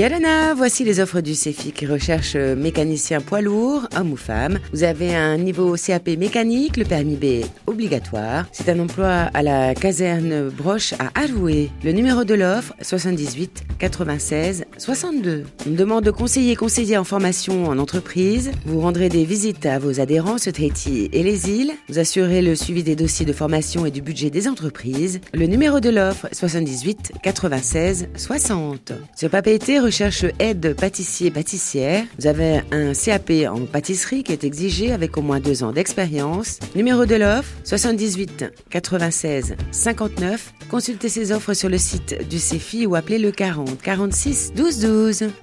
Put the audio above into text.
Yalana, voici les offres du CEFI qui recherche mécanicien poids lourd, homme ou femme. Vous avez un niveau CAP mécanique, le permis B obligatoire. C'est un emploi à la caserne Broche à Arouet. Le numéro de l'offre 78 96 62. Une demande de conseiller conseiller en formation en entreprise. Vous rendrez des visites à vos adhérents Tahiti et les îles. Vous assurez le suivi des dossiers de formation et du budget des entreprises. Le numéro de l'offre 78 96 60. Sur Papeete recherche aide pâtissier pâtissière. Vous avez un CAP en pâtisserie qui est exigé avec au moins deux ans d'expérience. Numéro de l'offre 78 96 59. Consultez ces offres sur le site du CEFI ou appelez le 40 46 12 12.